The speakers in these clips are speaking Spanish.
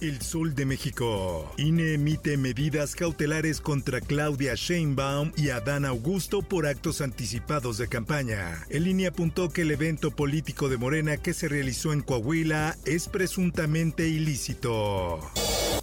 El Sol de México. INE emite medidas cautelares contra Claudia Sheinbaum y Adán Augusto por actos anticipados de campaña. El INE apuntó que el evento político de Morena que se realizó en Coahuila es presuntamente ilícito.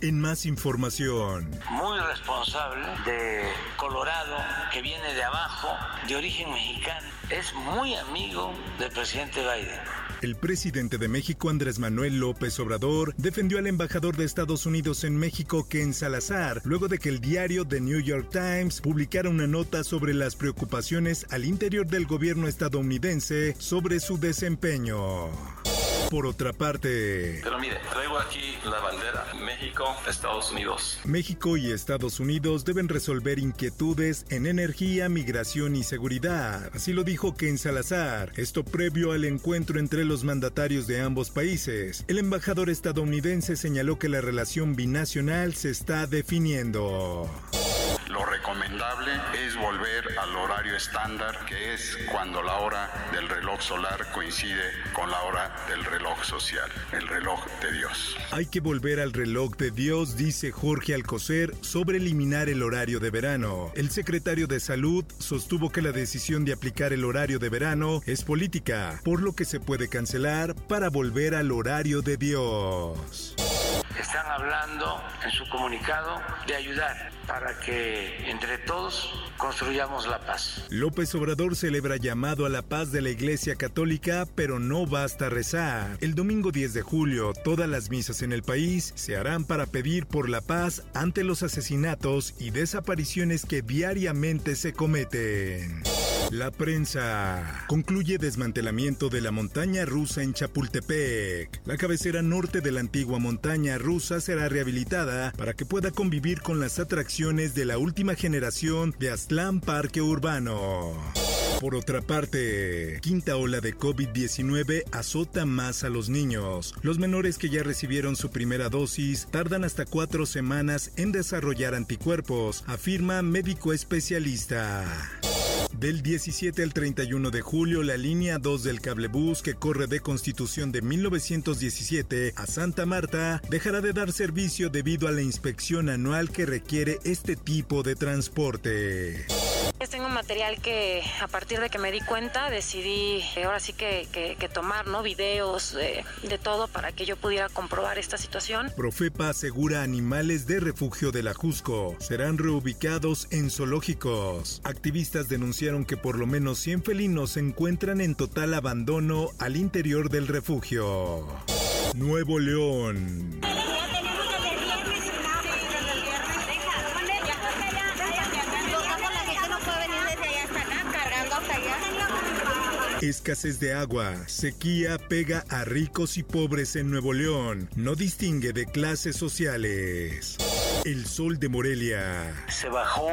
En más información. Muy responsable de Colorado, que viene de abajo, de origen mexicano. Es muy amigo del presidente Biden. El presidente de México, Andrés Manuel López Obrador, defendió al embajador de Estados Unidos en México, Ken Salazar, luego de que el diario The New York Times publicara una nota sobre las preocupaciones al interior del gobierno estadounidense sobre su desempeño. Por otra parte, Pero mire, traigo aquí la bandera México, Estados Unidos. México y Estados Unidos deben resolver inquietudes en energía, migración y seguridad. Así lo dijo Ken Salazar, esto previo al encuentro entre los mandatarios de ambos países. El embajador estadounidense señaló que la relación binacional se está definiendo. Lo recomendable es volver al horario estándar, que es cuando la hora del reloj solar coincide con la hora del reloj social, el reloj de Dios. Hay que volver al reloj de Dios, dice Jorge Alcocer, sobre eliminar el horario de verano. El secretario de Salud sostuvo que la decisión de aplicar el horario de verano es política, por lo que se puede cancelar para volver al horario de Dios. Están hablando en su comunicado de ayudar para que entre todos construyamos la paz. López Obrador celebra llamado a la paz de la Iglesia Católica, pero no basta rezar. El domingo 10 de julio, todas las misas en el país se harán para pedir por la paz ante los asesinatos y desapariciones que diariamente se cometen. La prensa concluye desmantelamiento de la montaña rusa en Chapultepec. La cabecera norte de la antigua montaña rusa será rehabilitada para que pueda convivir con las atracciones de la última generación de Aztlán Parque Urbano. Por otra parte, quinta ola de COVID-19 azota más a los niños. Los menores que ya recibieron su primera dosis tardan hasta cuatro semanas en desarrollar anticuerpos, afirma médico especialista. Del 17 al 31 de julio, la línea 2 del cablebús que corre de Constitución de 1917 a Santa Marta dejará de dar servicio debido a la inspección anual que requiere este tipo de transporte. Tengo material que a partir de que me di cuenta decidí eh, ahora sí que tomar ¿no? videos eh, de todo para que yo pudiera comprobar esta situación. Profepa asegura animales de refugio de la Jusco serán reubicados en zoológicos. Activistas denunciaron que por lo menos 100 felinos se encuentran en total abandono al interior del refugio. Nuevo León. Escasez de agua, sequía pega a ricos y pobres en Nuevo León, no distingue de clases sociales. El sol de Morelia. Se bajó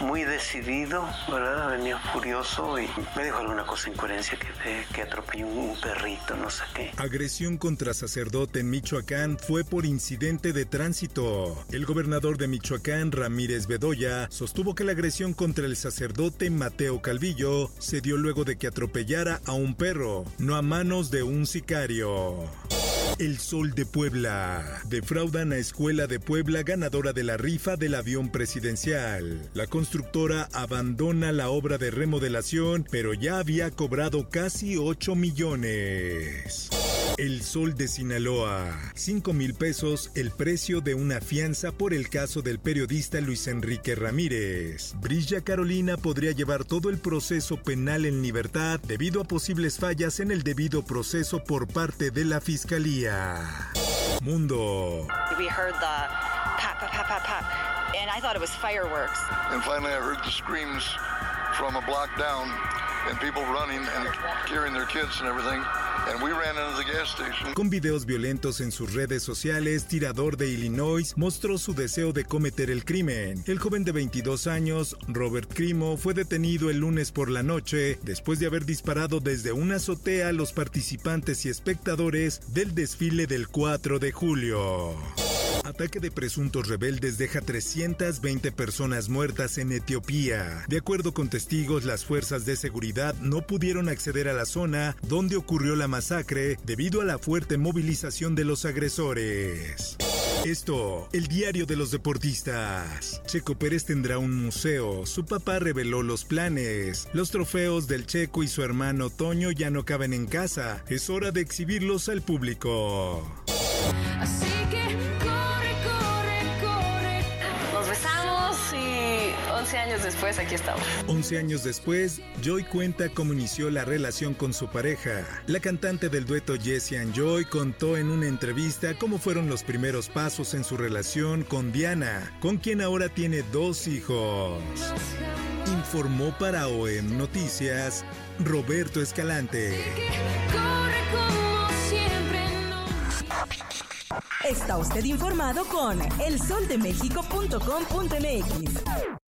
muy decidido, ¿verdad? Venía furioso y me dijo alguna cosa incoherencia que, que atropelló un perrito, no sé qué. Agresión contra sacerdote en Michoacán fue por incidente de tránsito. El gobernador de Michoacán, Ramírez Bedoya, sostuvo que la agresión contra el sacerdote Mateo Calvillo se dio luego de que atropellara a un perro, no a manos de un sicario. El Sol de Puebla. Defraudan a Escuela de Puebla ganadora de la rifa del avión presidencial. La constructora abandona la obra de remodelación, pero ya había cobrado casi 8 millones. El Sol de Sinaloa. 5 mil pesos el precio de una fianza por el caso del periodista Luis Enrique Ramírez. Brilla Carolina podría llevar todo el proceso penal en libertad debido a posibles fallas en el debido proceso por parte de la Fiscalía. Mundo. We heard the pop, pop, pop, pop, pop, and I thought it was fireworks. And finally I heard the screams from a block down and people running and carrying their kids and everything. Con videos violentos en sus redes sociales, tirador de Illinois mostró su deseo de cometer el crimen. El joven de 22 años, Robert Crimo, fue detenido el lunes por la noche después de haber disparado desde una azotea a los participantes y espectadores del desfile del 4 de julio. Ataque de presuntos rebeldes deja 320 personas muertas en Etiopía. De acuerdo con testigos, las fuerzas de seguridad no pudieron acceder a la zona donde ocurrió la masacre debido a la fuerte movilización de los agresores. Esto, el diario de los deportistas. Checo Pérez tendrá un museo. Su papá reveló los planes. Los trofeos del Checo y su hermano Toño ya no caben en casa. Es hora de exhibirlos al público. Años después aquí estamos. 11 años después, Joy cuenta cómo inició la relación con su pareja. La cantante del dueto Jessie and Joy contó en una entrevista cómo fueron los primeros pasos en su relación con Diana, con quien ahora tiene dos hijos. Informó para OEM Noticias Roberto Escalante. Está usted informado con elsoldemexico.com.mx.